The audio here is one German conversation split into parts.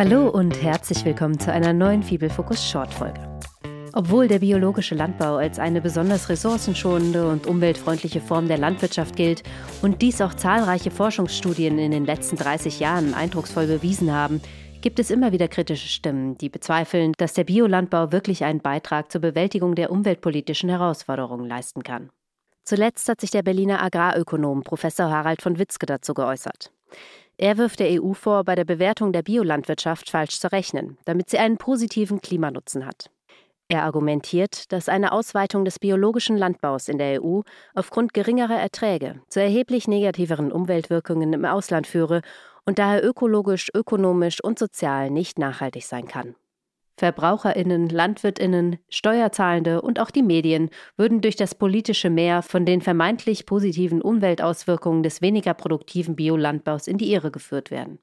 Hallo und herzlich willkommen zu einer neuen Fibelfokus Short-Folge. Obwohl der biologische Landbau als eine besonders ressourcenschonende und umweltfreundliche Form der Landwirtschaft gilt und dies auch zahlreiche Forschungsstudien in den letzten 30 Jahren eindrucksvoll bewiesen haben, gibt es immer wieder kritische Stimmen, die bezweifeln, dass der Biolandbau wirklich einen Beitrag zur Bewältigung der umweltpolitischen Herausforderungen leisten kann. Zuletzt hat sich der Berliner Agrarökonom Professor Harald von Witzke dazu geäußert. Er wirft der EU vor, bei der Bewertung der Biolandwirtschaft falsch zu rechnen, damit sie einen positiven Klimanutzen hat. Er argumentiert, dass eine Ausweitung des biologischen Landbaus in der EU aufgrund geringerer Erträge zu erheblich negativeren Umweltwirkungen im Ausland führe und daher ökologisch, ökonomisch und sozial nicht nachhaltig sein kann. Verbraucherinnen, Landwirtinnen, Steuerzahlende und auch die Medien würden durch das politische Meer von den vermeintlich positiven Umweltauswirkungen des weniger produktiven Biolandbaus in die Irre geführt werden.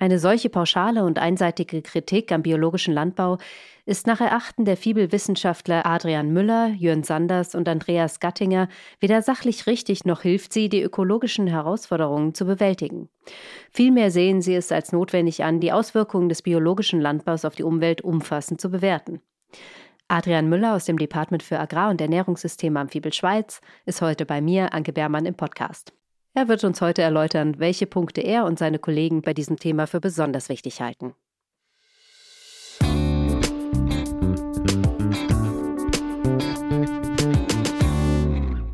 Eine solche pauschale und einseitige Kritik am biologischen Landbau ist nach Erachten der Fibelwissenschaftler Adrian Müller, Jörn Sanders und Andreas Gattinger weder sachlich richtig noch hilft sie, die ökologischen Herausforderungen zu bewältigen. Vielmehr sehen sie es als notwendig an, die Auswirkungen des biologischen Landbaus auf die Umwelt umfassend zu bewerten. Adrian Müller aus dem Department für Agrar- und Ernährungssysteme am Fibel Schweiz ist heute bei mir, Anke Bermann, im Podcast. Er wird uns heute erläutern, welche Punkte er und seine Kollegen bei diesem Thema für besonders wichtig halten.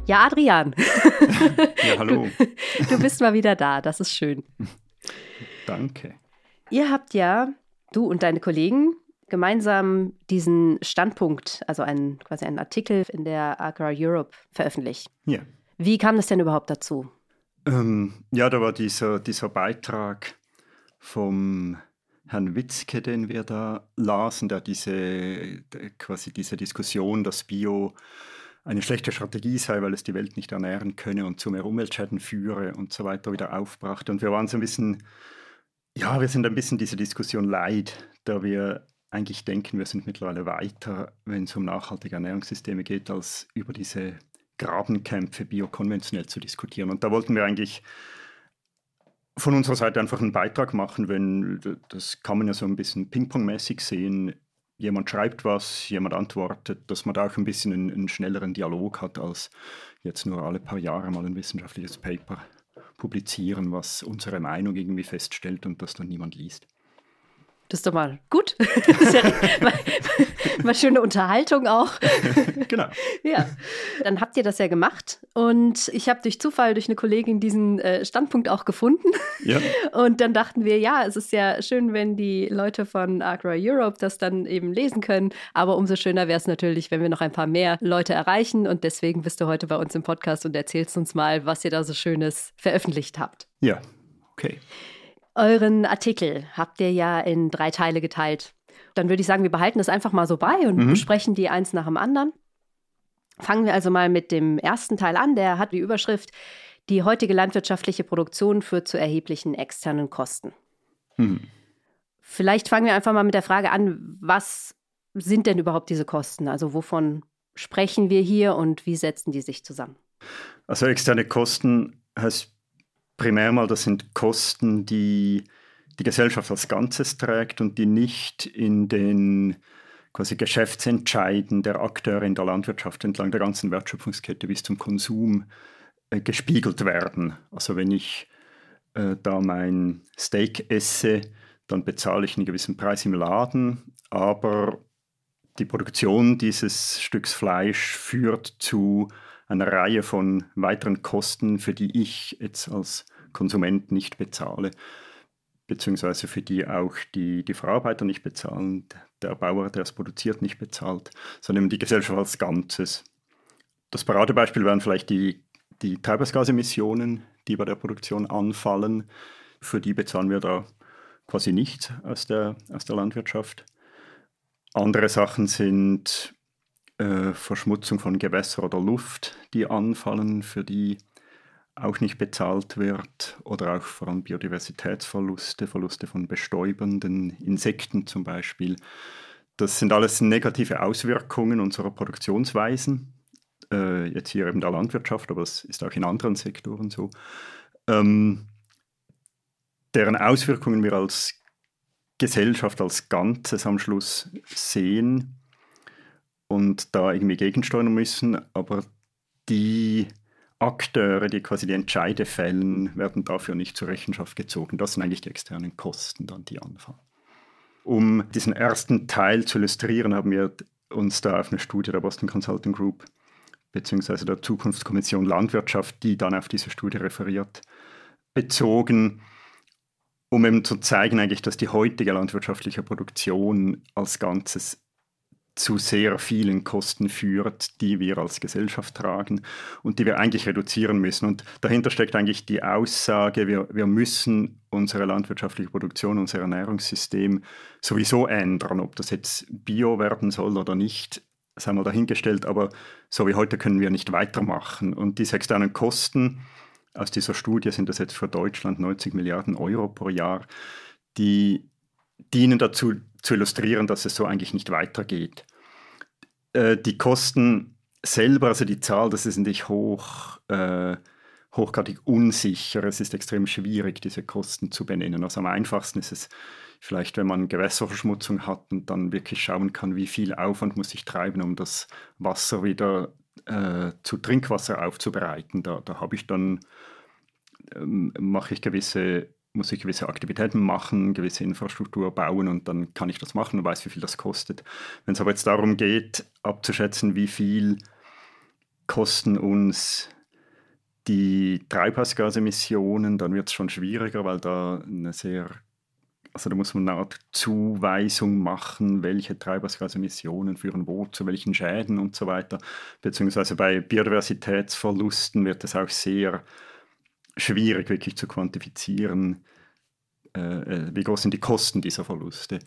Ja, Adrian. ja, hallo. Du bist mal wieder da, das ist schön. Danke. Ihr habt ja, du und deine Kollegen, gemeinsam diesen Standpunkt, also einen, quasi einen Artikel in der Agra Europe veröffentlicht. Ja. Wie kam das denn überhaupt dazu? Ähm, ja, da war dieser, dieser Beitrag vom Herrn Witzke, den wir da lasen, der diese quasi diese Diskussion, dass Bio eine schlechte Strategie sei, weil es die Welt nicht ernähren könne und zu mehr Umweltschäden führe und so weiter wieder aufbrachte. Und wir waren so ein bisschen, ja, wir sind ein bisschen diese Diskussion leid, da wir eigentlich denken, wir sind mittlerweile weiter, wenn es um nachhaltige Ernährungssysteme geht, als über diese Grabenkämpfe biokonventionell zu diskutieren. Und da wollten wir eigentlich von unserer Seite einfach einen Beitrag machen, wenn das kann man ja so ein bisschen Ping-Pong-mäßig sehen. Jemand schreibt was, jemand antwortet, dass man da auch ein bisschen einen, einen, schnelleren Dialog hat, als jetzt nur alle paar Jahre mal ein wissenschaftliches Paper publizieren, was unsere Meinung irgendwie feststellt und das dann niemand liest. Das ist doch mal gut. ja mal, mal, schöne Unterhaltung auch. genau. Ja, dann habt ihr das ja gemacht und ich habe durch Zufall durch eine Kollegin diesen äh, Standpunkt auch gefunden. Ja. Und dann dachten wir, ja, es ist ja schön, wenn die Leute von Agra Europe das dann eben lesen können, aber umso schöner wäre es natürlich, wenn wir noch ein paar mehr Leute erreichen und deswegen bist du heute bei uns im Podcast und erzählst uns mal, was ihr da so Schönes veröffentlicht habt. Ja, okay. Euren Artikel habt ihr ja in drei Teile geteilt. Dann würde ich sagen, wir behalten das einfach mal so bei und mhm. besprechen die eins nach dem anderen. Fangen wir also mal mit dem ersten Teil an. Der hat die Überschrift Die heutige landwirtschaftliche Produktion führt zu erheblichen externen Kosten. Mhm. Vielleicht fangen wir einfach mal mit der Frage an, was sind denn überhaupt diese Kosten? Also wovon sprechen wir hier und wie setzen die sich zusammen? Also externe Kosten heißt primär mal, das sind Kosten, die die Gesellschaft als Ganzes trägt und die nicht in den quasi Geschäftsentscheiden der Akteure in der Landwirtschaft entlang der ganzen Wertschöpfungskette bis zum Konsum äh, gespiegelt werden. Also wenn ich äh, da mein Steak esse, dann bezahle ich einen gewissen Preis im Laden, aber die Produktion dieses Stücks Fleisch führt zu einer Reihe von weiteren Kosten, für die ich jetzt als Konsument nicht bezahle, beziehungsweise für die auch die, die Verarbeiter nicht bezahlen, der Bauer, der es produziert, nicht bezahlt, sondern die Gesellschaft als Ganzes. Das Paradebeispiel wären vielleicht die, die Treibhausgasemissionen, die bei der Produktion anfallen. Für die bezahlen wir da quasi nichts aus der, aus der Landwirtschaft. Andere Sachen sind äh, Verschmutzung von Gewässer oder Luft, die anfallen, für die auch nicht bezahlt wird oder auch vor allem Biodiversitätsverluste, Verluste von bestäubenden Insekten zum Beispiel. Das sind alles negative Auswirkungen unserer Produktionsweisen, äh, jetzt hier in der Landwirtschaft, aber es ist auch in anderen Sektoren so, ähm, deren Auswirkungen wir als Gesellschaft als Ganzes am Schluss sehen und da irgendwie gegensteuern müssen, aber die Akteure, die quasi die Entscheide fällen, werden dafür nicht zur Rechenschaft gezogen. Das sind eigentlich die externen Kosten, dann die anfallen. Um diesen ersten Teil zu illustrieren, haben wir uns da auf eine Studie der Boston Consulting Group bzw. der Zukunftskommission Landwirtschaft, die dann auf diese Studie referiert, bezogen, um eben zu zeigen, eigentlich, dass die heutige landwirtschaftliche Produktion als Ganzes zu sehr vielen Kosten führt, die wir als Gesellschaft tragen und die wir eigentlich reduzieren müssen. Und dahinter steckt eigentlich die Aussage, wir, wir müssen unsere landwirtschaftliche Produktion, unser Ernährungssystem sowieso ändern. Ob das jetzt Bio werden soll oder nicht, sei mal dahingestellt, aber so wie heute können wir nicht weitermachen. Und diese externen Kosten aus dieser Studie sind das jetzt für Deutschland 90 Milliarden Euro pro Jahr, die dienen dazu zu illustrieren, dass es so eigentlich nicht weitergeht. Äh, die Kosten selber, also die Zahl, das ist nicht hoch, äh, hochgradig unsicher. Es ist extrem schwierig, diese Kosten zu benennen. Also am einfachsten ist es vielleicht, wenn man Gewässerverschmutzung hat und dann wirklich schauen kann, wie viel Aufwand muss ich treiben, um das Wasser wieder äh, zu Trinkwasser aufzubereiten. Da, da habe ich dann, ähm, mache ich gewisse muss ich gewisse Aktivitäten machen, gewisse Infrastruktur bauen und dann kann ich das machen und weiß, wie viel das kostet. Wenn es aber jetzt darum geht, abzuschätzen, wie viel kosten uns die Treibhausgasemissionen, dann wird es schon schwieriger, weil da eine sehr, also da muss man eine Art Zuweisung machen, welche Treibhausgasemissionen führen wo zu welchen Schäden und so weiter. Beziehungsweise bei Biodiversitätsverlusten wird es auch sehr schwierig wirklich zu quantifizieren, äh, äh, wie groß sind die Kosten dieser Verluste.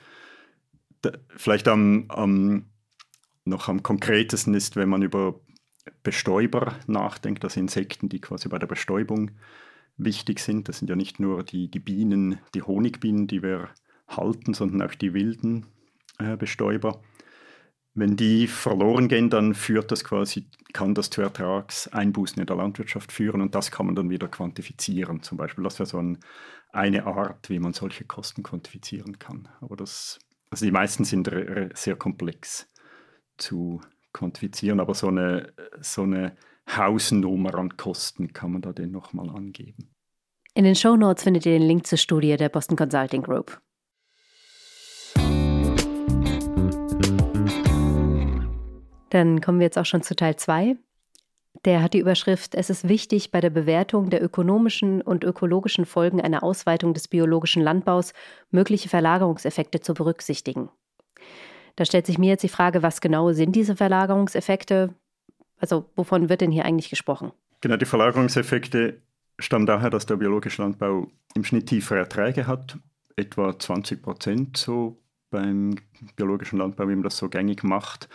Da, vielleicht am, am, noch am konkretesten ist, wenn man über Bestäuber nachdenkt, also Insekten, die quasi bei der Bestäubung wichtig sind. Das sind ja nicht nur die, die Bienen, die Honigbienen, die wir halten, sondern auch die wilden äh, Bestäuber. Wenn die verloren gehen, dann führt das quasi, kann das zu Ertragseinbußen in der Landwirtschaft führen und das kann man dann wieder quantifizieren. Zum Beispiel, das wäre so ein, eine Art, wie man solche Kosten quantifizieren kann. Aber das, also die meisten sind sehr komplex zu quantifizieren, aber so eine, so eine Hausnummer an Kosten kann man da den nochmal angeben. In den Show Notes findet ihr den Link zur Studie der Boston Consulting Group. Dann kommen wir jetzt auch schon zu Teil 2. Der hat die Überschrift Es ist wichtig, bei der Bewertung der ökonomischen und ökologischen Folgen einer Ausweitung des biologischen Landbaus mögliche Verlagerungseffekte zu berücksichtigen. Da stellt sich mir jetzt die Frage, was genau sind diese Verlagerungseffekte? Also wovon wird denn hier eigentlich gesprochen? Genau, die Verlagerungseffekte stammen daher, dass der biologische Landbau im Schnitt tiefere Erträge hat, etwa 20 Prozent so beim biologischen Landbau, wie man das so gängig macht.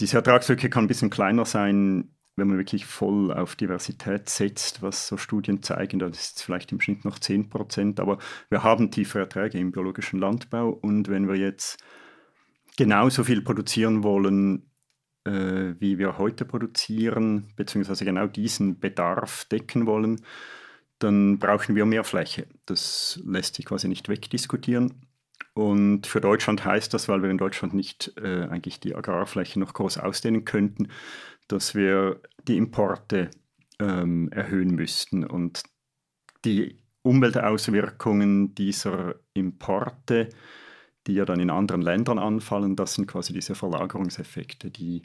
Diese Ertragslücke kann ein bisschen kleiner sein, wenn man wirklich voll auf Diversität setzt, was so Studien zeigen, dann ist es vielleicht im Schnitt noch 10 Prozent, aber wir haben tiefe Erträge im biologischen Landbau und wenn wir jetzt genauso viel produzieren wollen, äh, wie wir heute produzieren, beziehungsweise genau diesen Bedarf decken wollen, dann brauchen wir mehr Fläche. Das lässt sich quasi nicht wegdiskutieren. Und für Deutschland heißt das, weil wir in Deutschland nicht äh, eigentlich die Agrarfläche noch groß ausdehnen könnten, dass wir die Importe ähm, erhöhen müssten. Und die Umweltauswirkungen dieser Importe, die ja dann in anderen Ländern anfallen, das sind quasi diese Verlagerungseffekte, die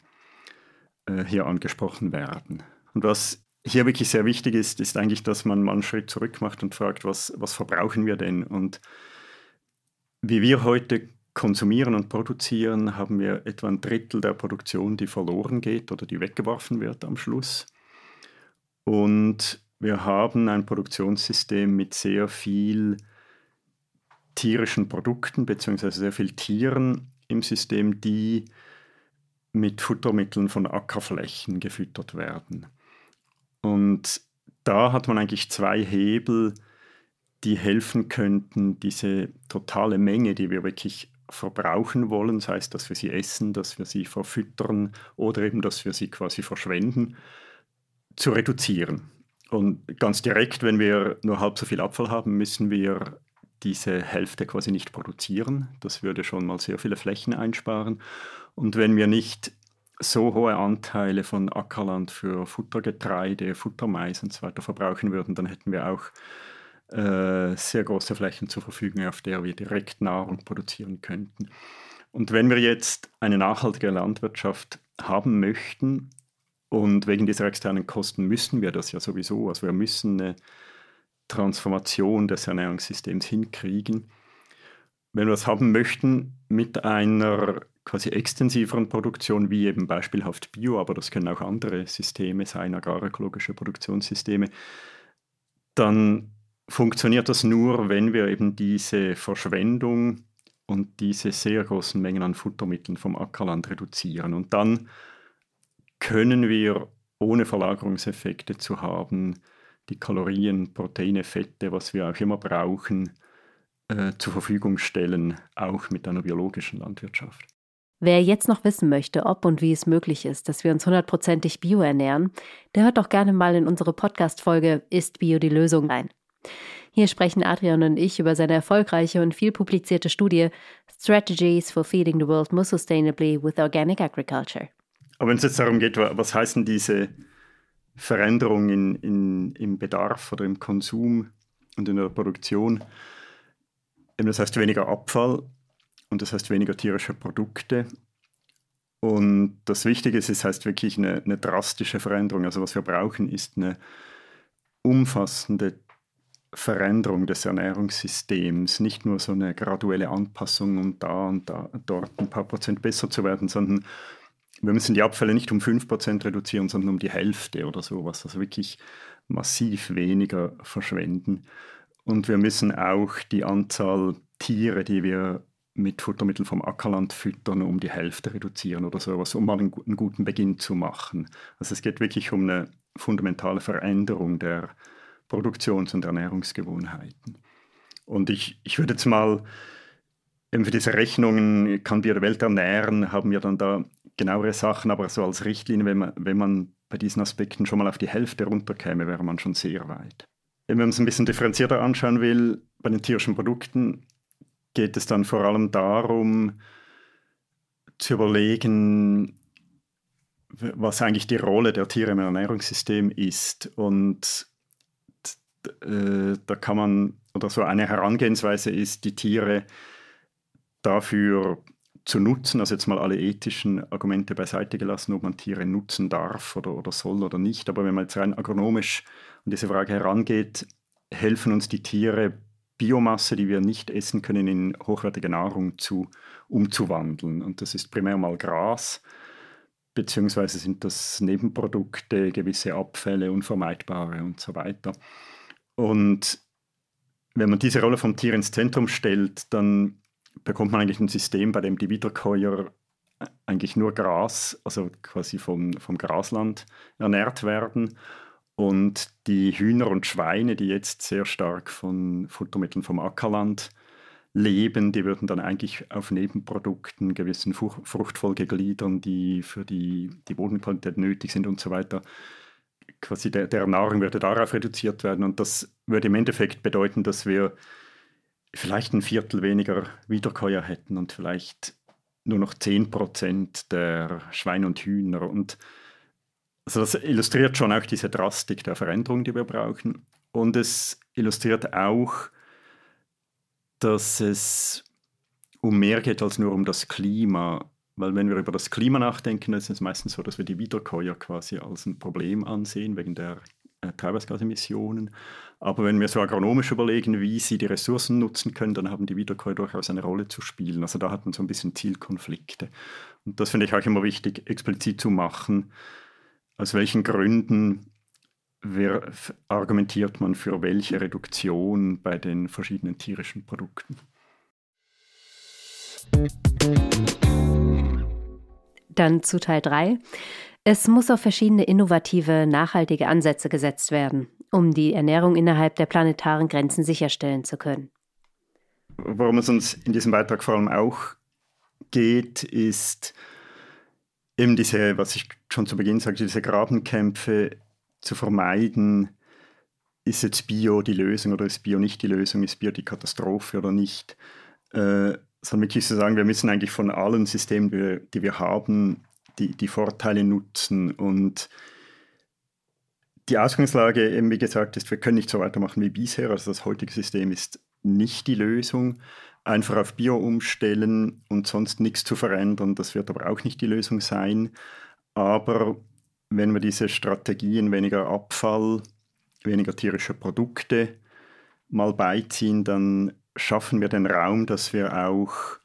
äh, hier angesprochen werden. Und was hier wirklich sehr wichtig ist, ist eigentlich, dass man mal einen Schritt zurück macht und fragt, was, was verbrauchen wir denn? Und wie wir heute konsumieren und produzieren, haben wir etwa ein Drittel der Produktion, die verloren geht oder die weggeworfen wird am Schluss. Und wir haben ein Produktionssystem mit sehr viel tierischen Produkten bzw. sehr viel Tieren im System, die mit Futtermitteln von Ackerflächen gefüttert werden. Und da hat man eigentlich zwei Hebel, die helfen könnten, diese totale Menge, die wir wirklich verbrauchen wollen, sei es, dass wir sie essen, dass wir sie verfüttern oder eben, dass wir sie quasi verschwenden, zu reduzieren. Und ganz direkt, wenn wir nur halb so viel Abfall haben, müssen wir diese Hälfte quasi nicht produzieren. Das würde schon mal sehr viele Flächen einsparen. Und wenn wir nicht so hohe Anteile von Ackerland für Futtergetreide, Futtermais und so weiter verbrauchen würden, dann hätten wir auch äh, sehr große Flächen zur Verfügung, auf der wir direkt Nahrung produzieren könnten. Und wenn wir jetzt eine nachhaltige Landwirtschaft haben möchten, und wegen dieser externen Kosten müssen wir das ja sowieso, also wir müssen eine Transformation des Ernährungssystems hinkriegen. Wenn wir das haben möchten mit einer quasi extensiveren Produktion, wie eben beispielhaft Bio, aber das können auch andere Systeme sein, agrarökologische Produktionssysteme, dann funktioniert das nur, wenn wir eben diese Verschwendung und diese sehr großen Mengen an Futtermitteln vom Ackerland reduzieren. Und dann können wir, ohne Verlagerungseffekte zu haben, die Kalorien, Proteine, Fette, was wir auch immer brauchen, äh, zur Verfügung stellen, auch mit einer biologischen Landwirtschaft. Wer jetzt noch wissen möchte, ob und wie es möglich ist, dass wir uns hundertprozentig bio ernähren, der hört doch gerne mal in unsere Podcast-Folge Ist Bio die Lösung rein. Hier sprechen Adrian und ich über seine erfolgreiche und viel publizierte Studie Strategies for Feeding the World More Sustainably with Organic Agriculture. Aber wenn es jetzt darum geht, was heißen diese Veränderungen in, in, im Bedarf oder im Konsum und in der Produktion, das heißt weniger Abfall und das heißt weniger tierische Produkte. Und das Wichtige ist, es heißt wirklich eine, eine drastische Veränderung. Also was wir brauchen, ist eine umfassende Veränderung des Ernährungssystems, nicht nur so eine graduelle Anpassung, um da und da, dort ein paar Prozent besser zu werden, sondern wir müssen die Abfälle nicht um 5% reduzieren, sondern um die Hälfte oder sowas, also wirklich massiv weniger verschwenden. Und wir müssen auch die Anzahl Tiere, die wir mit Futtermitteln vom Ackerland füttern, um die Hälfte reduzieren oder sowas, um mal einen, einen guten Beginn zu machen. Also es geht wirklich um eine fundamentale Veränderung der Produktions- und Ernährungsgewohnheiten. Und ich, ich würde jetzt mal, eben für diese Rechnungen, kann wir Welt ernähren, haben wir dann da genauere Sachen, aber so als Richtlinie, wenn man, wenn man bei diesen Aspekten schon mal auf die Hälfte runterkäme, wäre man schon sehr weit. Wenn man es ein bisschen differenzierter anschauen will, bei den tierischen Produkten geht es dann vor allem darum, zu überlegen, was eigentlich die Rolle der Tiere im Ernährungssystem ist. Und äh, da kann man, oder so eine Herangehensweise ist, die Tiere dafür zu nutzen, also jetzt mal alle ethischen Argumente beiseite gelassen, ob man Tiere nutzen darf oder, oder soll oder nicht. Aber wenn man jetzt rein agronomisch an diese Frage herangeht, helfen uns die Tiere, Biomasse, die wir nicht essen können, in hochwertige Nahrung zu, umzuwandeln. Und das ist primär mal Gras, beziehungsweise sind das Nebenprodukte, gewisse Abfälle, unvermeidbare und so weiter. Und wenn man diese Rolle vom Tier ins Zentrum stellt, dann bekommt man eigentlich ein System, bei dem die Wiederkäuer eigentlich nur Gras, also quasi vom, vom Grasland ernährt werden. Und die Hühner und Schweine, die jetzt sehr stark von Futtermitteln vom Ackerland leben, die würden dann eigentlich auf Nebenprodukten, gewissen Fruchtfolgegliedern, die für die, die Bodenqualität nötig sind und so weiter, quasi der, der Nahrung würde darauf reduziert werden. Und das würde im Endeffekt bedeuten, dass wir vielleicht ein Viertel weniger Wiederkäuer hätten und vielleicht nur noch 10 Prozent der Schweine und Hühner. Und also das illustriert schon auch diese Drastik der Veränderung, die wir brauchen. Und es illustriert auch, dass es um mehr geht als nur um das Klima. Weil wenn wir über das Klima nachdenken, ist es meistens so, dass wir die Wiederkäuer quasi als ein Problem ansehen, wegen der äh, Treibhausgasemissionen. Aber wenn wir so agronomisch überlegen, wie sie die Ressourcen nutzen können, dann haben die Wiederkäuer durchaus eine Rolle zu spielen. Also da hat man so ein bisschen Zielkonflikte. Und das finde ich auch immer wichtig, explizit zu machen, aus welchen Gründen wer, argumentiert man für welche Reduktion bei den verschiedenen tierischen Produkten. Dann zu Teil 3. Es muss auf verschiedene innovative, nachhaltige Ansätze gesetzt werden, um die Ernährung innerhalb der planetaren Grenzen sicherstellen zu können. Worum es uns in diesem Beitrag vor allem auch geht, ist eben diese, was ich schon zu Beginn sagte, diese Grabenkämpfe zu vermeiden, ist jetzt Bio die Lösung oder ist Bio nicht die Lösung, ist Bio die Katastrophe oder nicht, äh, sondern wirklich zu sagen, wir müssen eigentlich von allen Systemen, die wir, die wir haben, die, die Vorteile nutzen und die Ausgangslage, eben wie gesagt, ist, wir können nicht so weitermachen wie bisher. Also das heutige System ist nicht die Lösung. Einfach auf Bio umstellen und sonst nichts zu verändern, das wird aber auch nicht die Lösung sein. Aber wenn wir diese Strategien weniger Abfall, weniger tierische Produkte mal beiziehen, dann schaffen wir den Raum, dass wir auch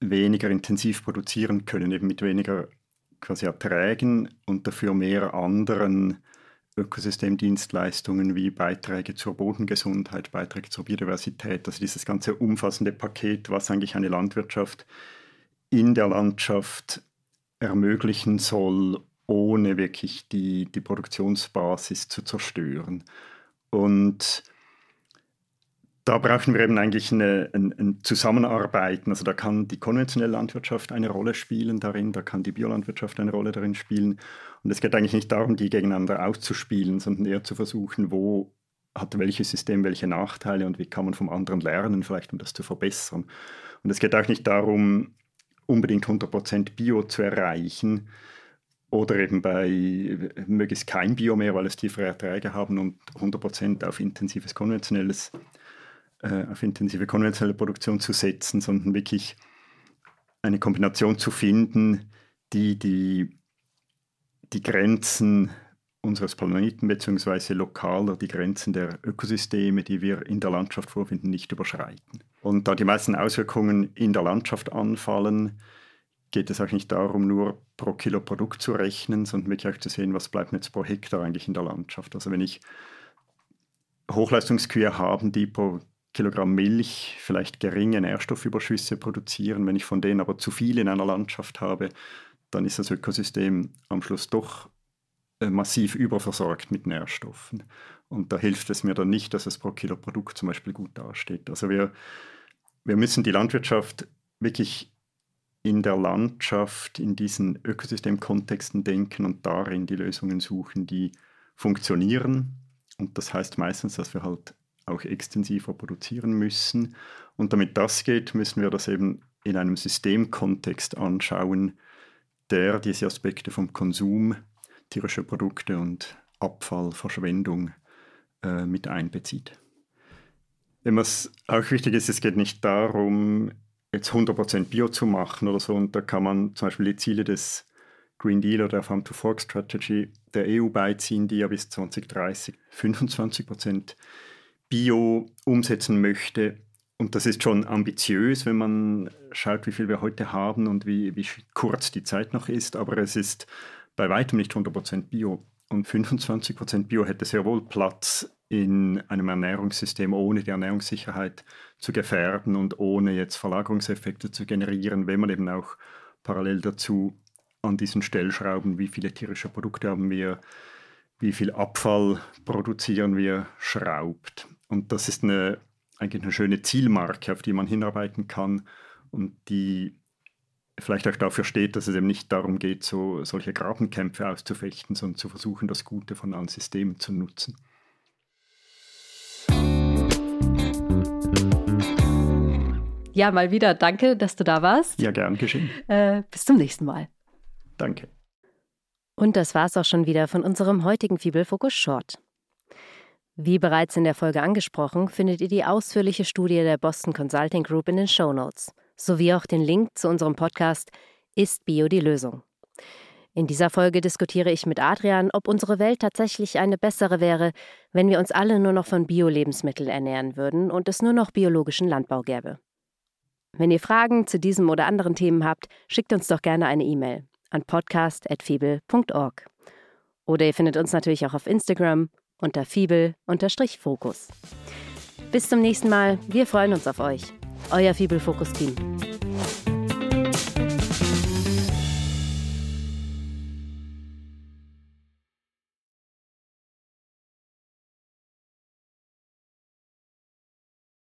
weniger intensiv produzieren können, eben mit weniger quasi Erträgen und dafür mehr anderen Ökosystemdienstleistungen wie Beiträge zur Bodengesundheit, Beiträge zur Biodiversität, also dieses ganze umfassende Paket, was eigentlich eine Landwirtschaft in der Landschaft ermöglichen soll, ohne wirklich die, die Produktionsbasis zu zerstören. Und da brauchen wir eben eigentlich eine, ein, ein, Zusammenarbeiten. Also da kann die konventionelle Landwirtschaft eine Rolle spielen darin, da kann die Biolandwirtschaft eine Rolle darin spielen. Und es geht eigentlich nicht darum, die gegeneinander auszuspielen, sondern eher zu versuchen, wo hat welches System welche Nachteile und wie kann man vom anderen lernen, vielleicht um das zu verbessern. Und es geht auch nicht darum, unbedingt 100% Bio zu erreichen oder eben bei möglichst kein Bio mehr, weil es tiefere Erträge haben und 100% auf intensives konventionelles äh, auf intensive konventionelle Produktion zu setzen, sondern wirklich eine Kombination zu finden, die die, die Grenzen unseres Planeten bzw. lokaler die Grenzen der Ökosysteme, die wir in der Landschaft vorfinden, nicht überschreiten. Und da die meisten Auswirkungen in der Landschaft anfallen, geht es auch nicht darum, nur pro Kilo Produkt zu rechnen, sondern wirklich auch zu sehen, was bleibt jetzt pro Hektar eigentlich in der Landschaft. Also wenn ich Hochleistungskühe habe, die pro Kilogramm Milch vielleicht geringe Nährstoffüberschüsse produzieren. Wenn ich von denen aber zu viel in einer Landschaft habe, dann ist das Ökosystem am Schluss doch äh, massiv überversorgt mit Nährstoffen. Und da hilft es mir dann nicht, dass es pro Kilo Produkt zum Beispiel gut dasteht. Also wir, wir müssen die Landwirtschaft wirklich in der Landschaft, in diesen Ökosystemkontexten denken und darin die Lösungen suchen, die funktionieren. Und das heißt meistens, dass wir halt auch extensiver produzieren müssen. Und damit das geht, müssen wir das eben in einem Systemkontext anschauen, der diese Aspekte vom Konsum, tierische Produkte und Abfall, Verschwendung äh, mit einbezieht. Was auch wichtig ist, es geht nicht darum, jetzt 100% Bio zu machen oder so. Und da kann man zum Beispiel die Ziele des Green Deal oder der Farm to Fork Strategy der EU beiziehen, die ja bis 2030 25% Bio umsetzen möchte. Und das ist schon ambitiös, wenn man schaut, wie viel wir heute haben und wie, wie kurz die Zeit noch ist. Aber es ist bei weitem nicht 100% Bio. Und 25% Bio hätte sehr wohl Platz in einem Ernährungssystem, ohne die Ernährungssicherheit zu gefährden und ohne jetzt Verlagerungseffekte zu generieren, wenn man eben auch parallel dazu an diesen Stellschrauben, wie viele tierische Produkte haben wir, wie viel Abfall produzieren wir, schraubt. Und das ist eine, eigentlich eine schöne Zielmarke, auf die man hinarbeiten kann und die vielleicht auch dafür steht, dass es eben nicht darum geht, so solche Grabenkämpfe auszufechten, sondern zu versuchen, das Gute von allen Systemen zu nutzen. Ja, mal wieder danke, dass du da warst. Ja, gern geschehen. Äh, bis zum nächsten Mal. Danke. Und das war's auch schon wieder von unserem heutigen Fibelfokus Short. Wie bereits in der Folge angesprochen, findet ihr die ausführliche Studie der Boston Consulting Group in den Show Notes, sowie auch den Link zu unserem Podcast Ist Bio die Lösung? In dieser Folge diskutiere ich mit Adrian, ob unsere Welt tatsächlich eine bessere wäre, wenn wir uns alle nur noch von Bio-Lebensmitteln ernähren würden und es nur noch biologischen Landbau gäbe. Wenn ihr Fragen zu diesem oder anderen Themen habt, schickt uns doch gerne eine E-Mail an podcast.fibel.org. Oder ihr findet uns natürlich auch auf Instagram unter Fibel-Fokus. Bis zum nächsten Mal, wir freuen uns auf euch. Euer Fibel-Fokus-Team.